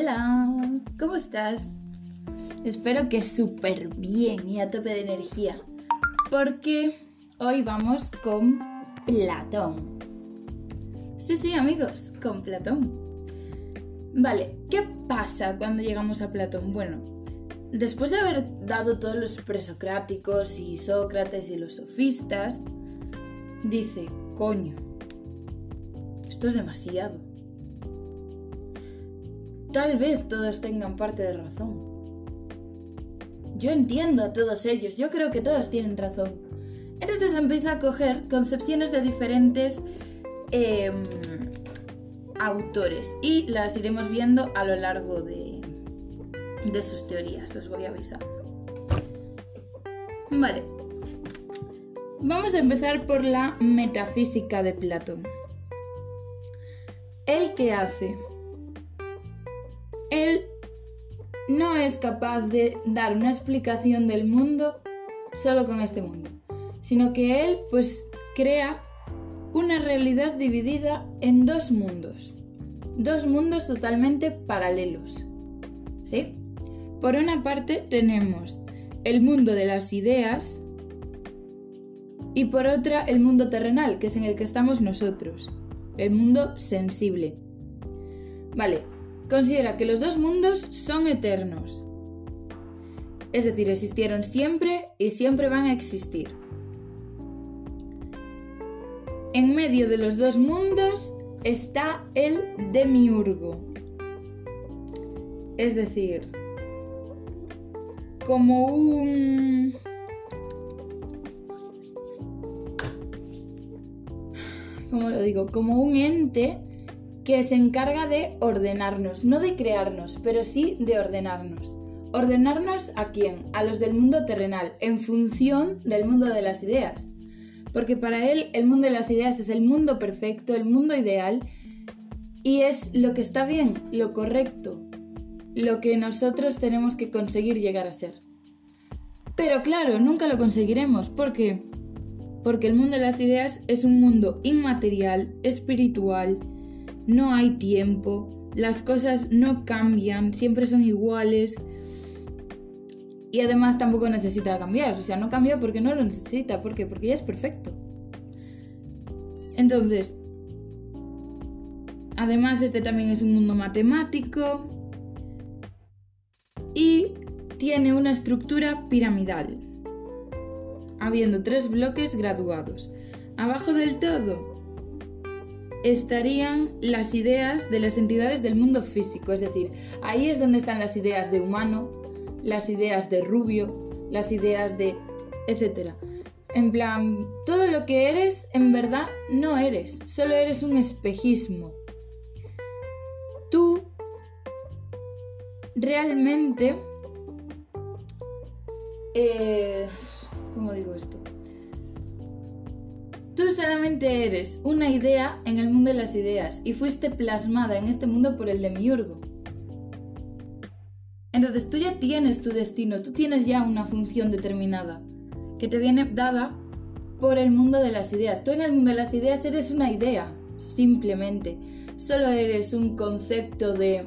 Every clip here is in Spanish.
Hola, ¿cómo estás? Espero que súper bien y a tope de energía, porque hoy vamos con Platón. Sí, sí, amigos, con Platón. Vale, ¿qué pasa cuando llegamos a Platón? Bueno, después de haber dado todos los presocráticos y Sócrates y los sofistas, dice, coño, esto es demasiado. Tal vez todos tengan parte de razón. Yo entiendo a todos ellos, yo creo que todos tienen razón. Entonces empieza a coger concepciones de diferentes em, autores y las iremos viendo a lo largo de, de sus teorías, os voy a avisar. Vale. Vamos a empezar por la metafísica de Platón. ¿El qué hace? Él no es capaz de dar una explicación del mundo solo con este mundo, sino que él pues crea una realidad dividida en dos mundos, dos mundos totalmente paralelos. ¿Sí? Por una parte tenemos el mundo de las ideas y por otra el mundo terrenal, que es en el que estamos nosotros, el mundo sensible. Vale, considera que los dos mundos son eternos. Es decir, existieron siempre y siempre van a existir. En medio de los dos mundos está el demiurgo. Es decir, como un... ¿Cómo lo digo? Como un ente que se encarga de ordenarnos, no de crearnos, pero sí de ordenarnos. ¿Ordenarnos a quién? A los del mundo terrenal, en función del mundo de las ideas. Porque para él el mundo de las ideas es el mundo perfecto, el mundo ideal, y es lo que está bien, lo correcto, lo que nosotros tenemos que conseguir llegar a ser. Pero claro, nunca lo conseguiremos. ¿Por qué? Porque el mundo de las ideas es un mundo inmaterial, espiritual, no hay tiempo, las cosas no cambian, siempre son iguales. Y además tampoco necesita cambiar, o sea, no cambia porque no lo necesita, ¿por qué? Porque ya es perfecto. Entonces, además este también es un mundo matemático y tiene una estructura piramidal, habiendo tres bloques graduados. Abajo del todo estarían las ideas de las entidades del mundo físico, es decir, ahí es donde están las ideas de humano, las ideas de rubio, las ideas de... etcétera. En plan, todo lo que eres, en verdad, no eres, solo eres un espejismo. Tú realmente... Eh, Tú solamente eres una idea en el mundo de las ideas y fuiste plasmada en este mundo por el demiurgo. Entonces tú ya tienes tu destino, tú tienes ya una función determinada que te viene dada por el mundo de las ideas. Tú en el mundo de las ideas eres una idea, simplemente. Solo eres un concepto de...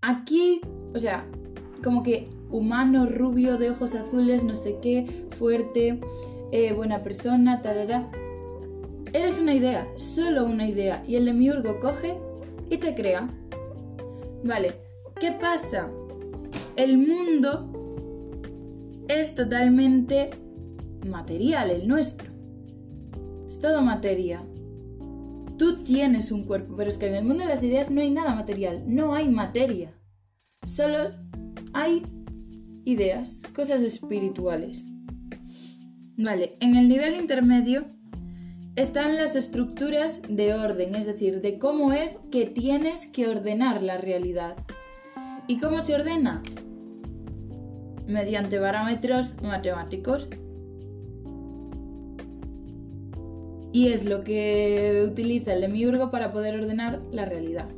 Aquí, o sea, como que humano, rubio, de ojos azules, no sé qué, fuerte, eh, buena persona, tarara. Eres una idea, solo una idea, y el demiurgo coge y te crea. Vale, ¿qué pasa? El mundo es totalmente material, el nuestro. Es todo materia. Tú tienes un cuerpo, pero es que en el mundo de las ideas no hay nada material, no hay materia. Solo hay ideas, cosas espirituales. Vale, en el nivel intermedio están las estructuras de orden, es decir, de cómo es que tienes que ordenar la realidad. ¿Y cómo se ordena? Mediante parámetros matemáticos. Y es lo que utiliza el demiurgo para poder ordenar la realidad.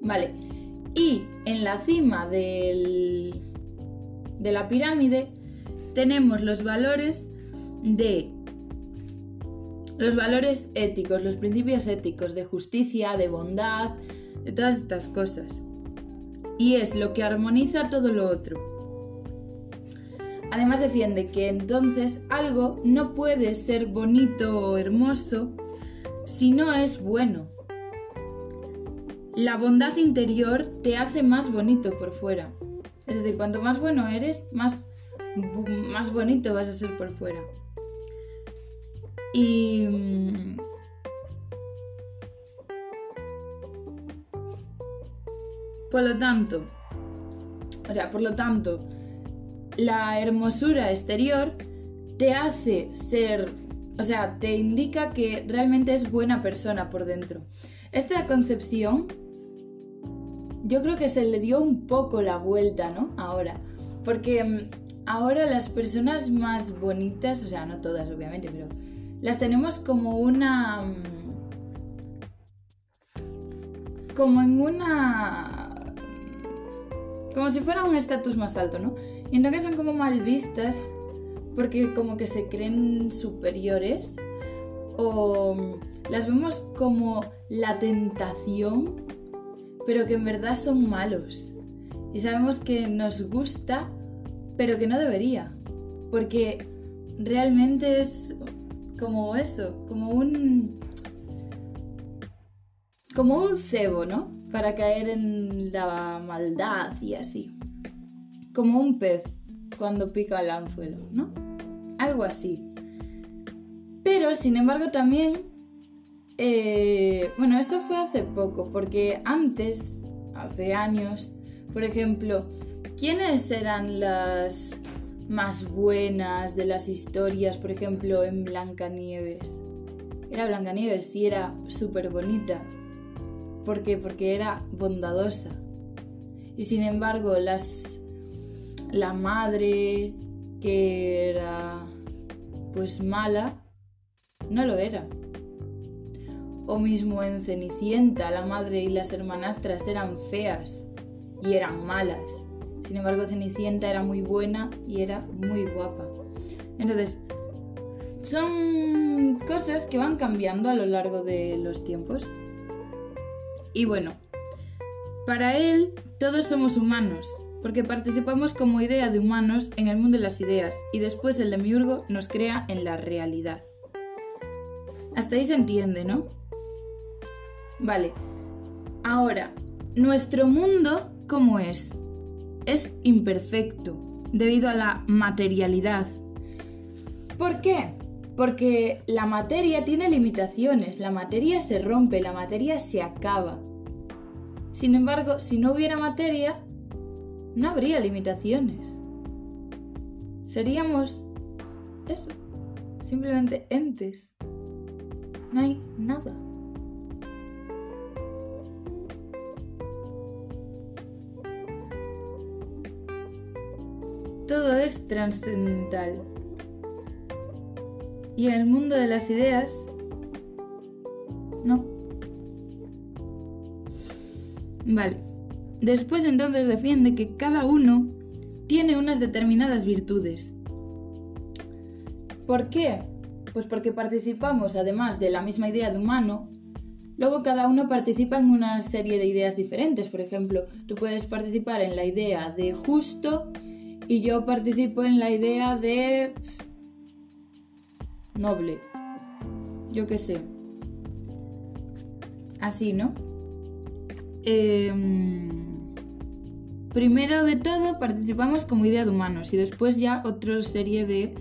Vale, y en la cima del, de la pirámide tenemos los valores de los valores éticos, los principios éticos de justicia, de bondad, de todas estas cosas. Y es lo que armoniza todo lo otro. Además defiende que entonces algo no puede ser bonito o hermoso si no es bueno. La bondad interior te hace más bonito por fuera. Es decir, cuanto más bueno eres, más, más bonito vas a ser por fuera. Y... Mm, por lo tanto, o sea, por lo tanto, la hermosura exterior te hace ser, o sea, te indica que realmente es buena persona por dentro. Esta concepción yo creo que se le dio un poco la vuelta, ¿no? Ahora, porque mm, ahora las personas más bonitas, o sea, no todas obviamente, pero las tenemos como una... Mm, como en una... Como si fuera un estatus más alto, ¿no? Y entonces están como mal vistas porque como que se creen superiores o las vemos como la tentación, pero que en verdad son malos. Y sabemos que nos gusta, pero que no debería. Porque realmente es como eso, como un... como un cebo, ¿no? Para caer en la maldad y así como un pez cuando pica el anzuelo, ¿no? Algo así. Pero, sin embargo, también, eh, bueno, eso fue hace poco, porque antes, hace años, por ejemplo, ¿quiénes eran las más buenas de las historias, por ejemplo, en Blancanieves? Era Blancanieves y era súper bonita. ¿Por qué? Porque era bondadosa. Y sin embargo, las la madre que era pues mala, no lo era. O mismo en Cenicienta, la madre y las hermanastras eran feas y eran malas. Sin embargo, Cenicienta era muy buena y era muy guapa. Entonces, son cosas que van cambiando a lo largo de los tiempos. Y bueno, para él todos somos humanos, porque participamos como idea de humanos en el mundo de las ideas y después el demiurgo nos crea en la realidad. Hasta ahí se entiende, ¿no? Vale. Ahora, nuestro mundo, ¿cómo es? Es imperfecto, debido a la materialidad. ¿Por qué? Porque la materia tiene limitaciones, la materia se rompe, la materia se acaba. Sin embargo, si no hubiera materia, no habría limitaciones. Seríamos eso, simplemente entes. No hay nada. Todo es trascendental. Y el mundo de las ideas, no. Vale. Después entonces defiende que cada uno tiene unas determinadas virtudes. ¿Por qué? Pues porque participamos, además de la misma idea de humano, luego cada uno participa en una serie de ideas diferentes. Por ejemplo, tú puedes participar en la idea de justo y yo participo en la idea de noble. Yo qué sé. Así, ¿no? Eh, Primero de todo participamos como idea de humanos y después ya otra serie de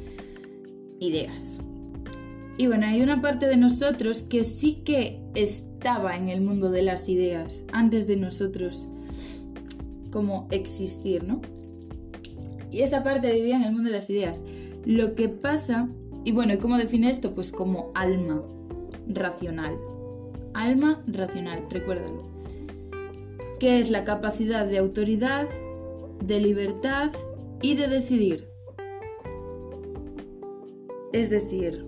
ideas. Y bueno, hay una parte de nosotros que sí que estaba en el mundo de las ideas antes de nosotros como existir, ¿no? Y esa parte vivía en el mundo de las ideas. Lo que pasa, y bueno, ¿y cómo define esto? Pues como alma racional. Alma racional, recuérdalo que es la capacidad de autoridad, de libertad y de decidir. Es decir,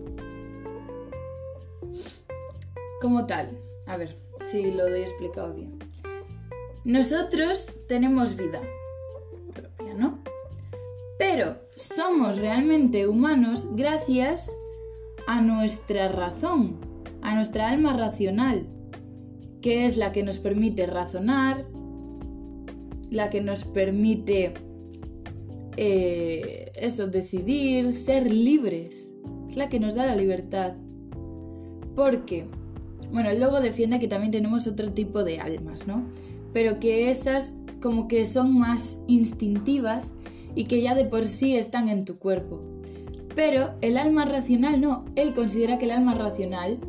como tal, a ver si lo he explicado bien. Nosotros tenemos vida propia, ¿no? Pero somos realmente humanos gracias a nuestra razón, a nuestra alma racional. que es la que nos permite razonar, la que nos permite eh, eso, decidir, ser libres. Es la que nos da la libertad. Porque, bueno, el logo defiende que también tenemos otro tipo de almas, ¿no? Pero que esas como que son más instintivas y que ya de por sí están en tu cuerpo. Pero el alma racional no, él considera que el alma racional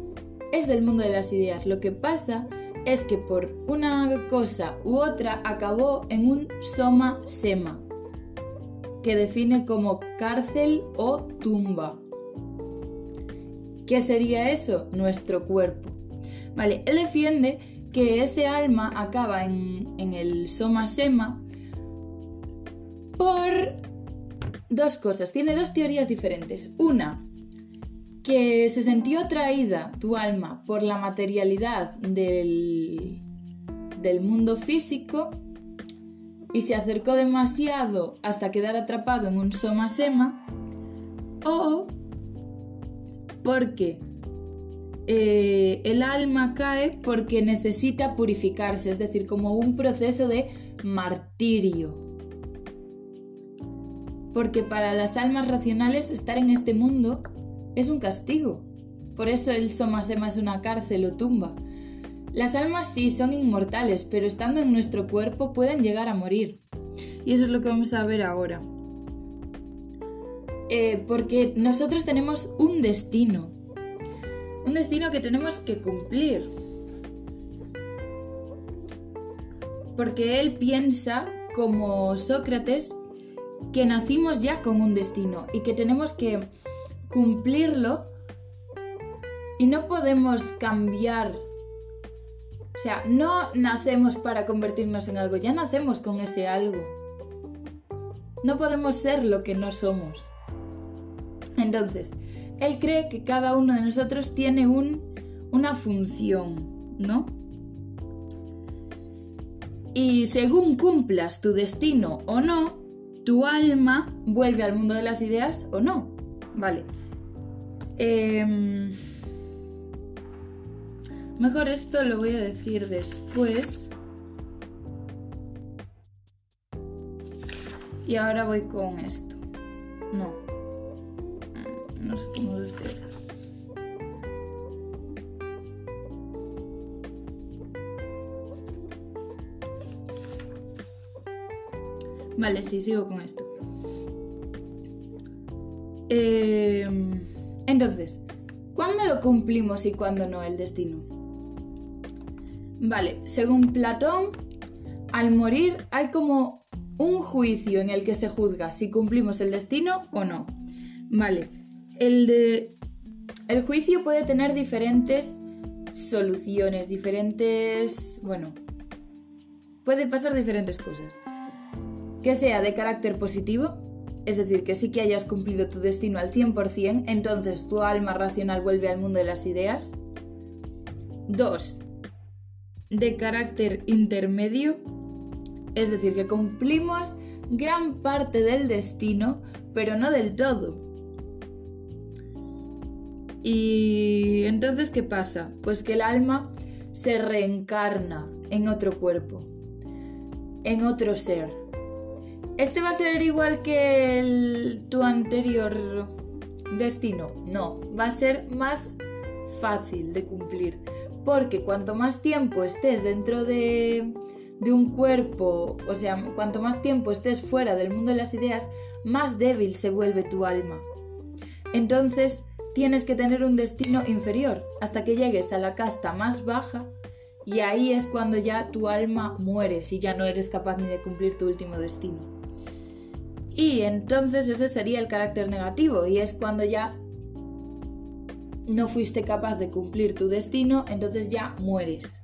es del mundo de las ideas. Lo que pasa es que por una cosa u otra acabó en un soma sema, que define como cárcel o tumba. ¿Qué sería eso? Nuestro cuerpo. Vale, él defiende que ese alma acaba en, en el soma sema por dos cosas. Tiene dos teorías diferentes. Una, que se sintió atraída tu alma por la materialidad del, del mundo físico y se acercó demasiado hasta quedar atrapado en un soma sema o porque eh, el alma cae porque necesita purificarse, es decir, como un proceso de martirio. Porque para las almas racionales estar en este mundo es un castigo. Por eso el Soma Sema es una cárcel o tumba. Las almas sí son inmortales, pero estando en nuestro cuerpo pueden llegar a morir. Y eso es lo que vamos a ver ahora. Eh, porque nosotros tenemos un destino. Un destino que tenemos que cumplir. Porque él piensa, como Sócrates, que nacimos ya con un destino y que tenemos que cumplirlo y no podemos cambiar. O sea, no nacemos para convertirnos en algo, ya nacemos con ese algo. No podemos ser lo que no somos. Entonces, él cree que cada uno de nosotros tiene un, una función, ¿no? Y según cumplas tu destino o no, tu alma vuelve al mundo de las ideas o no. Vale. Em, mejor esto lo voy a decir después. Y ahora voy con esto. No. No sé cómo decirlo. Vale, sí, sigo con esto. Em, entonces, ¿cuándo lo cumplimos y cuándo no el destino? Vale, según Platón, al morir hay como un juicio en el que se juzga si cumplimos el destino o no. Vale, el, de, el juicio puede tener diferentes soluciones, diferentes... Bueno, puede pasar diferentes cosas. Que sea de carácter positivo, es decir, que sí que hayas cumplido tu destino al 100%, entonces tu alma racional vuelve al mundo de las ideas. 2. De carácter intermedio, es decir, que cumplimos gran parte del destino, pero no del todo. Y entonces, ¿qué pasa? Pues que el alma se reencarna en otro cuerpo, en otro ser ¿Este va a ser igual que tu anterior destino? No, va a ser más fácil de cumplir. Porque cuanto más tiempo estés dentro de, de un cuerpo, o sea, cuanto más tiempo estés fuera del mundo de las ideas, más débil se vuelve tu alma. Entonces, tienes que tener un destino inferior hasta que llegues a la casta más baja y ahí es cuando ya tu alma muere si ya no eres capaz ni de cumplir tu último destino. Y entonces ese sería el carácter negativo y es cuando ya no fuiste capaz de cumplir tu destino, entonces ya mueres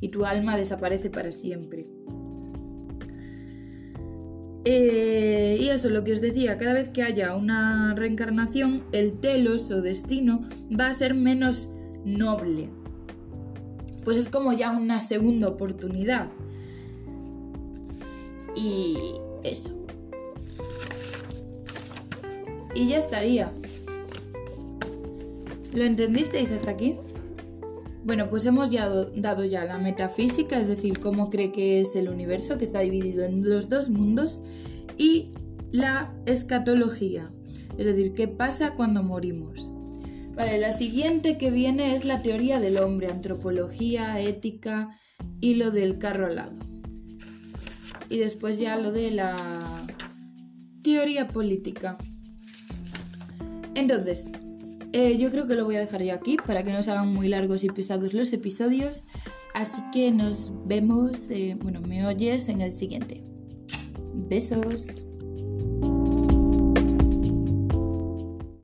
y tu alma desaparece para siempre. Eh, y eso, lo que os decía, cada vez que haya una reencarnación, el telos o destino va a ser menos noble. Pues es como ya una segunda oportunidad. Y eso. Y ya estaría. ¿Lo entendisteis hasta aquí? Bueno, pues hemos ya dado ya la metafísica, es decir, cómo cree que es el universo, que está dividido en los dos mundos, y la escatología, es decir, qué pasa cuando morimos. Vale, la siguiente que viene es la teoría del hombre, antropología, ética y lo del carro al lado. Y después ya lo de la teoría política. Entonces, eh, yo creo que lo voy a dejar ya aquí para que no se hagan muy largos y pesados los episodios. Así que nos vemos, eh, bueno, me oyes en el siguiente. Besos.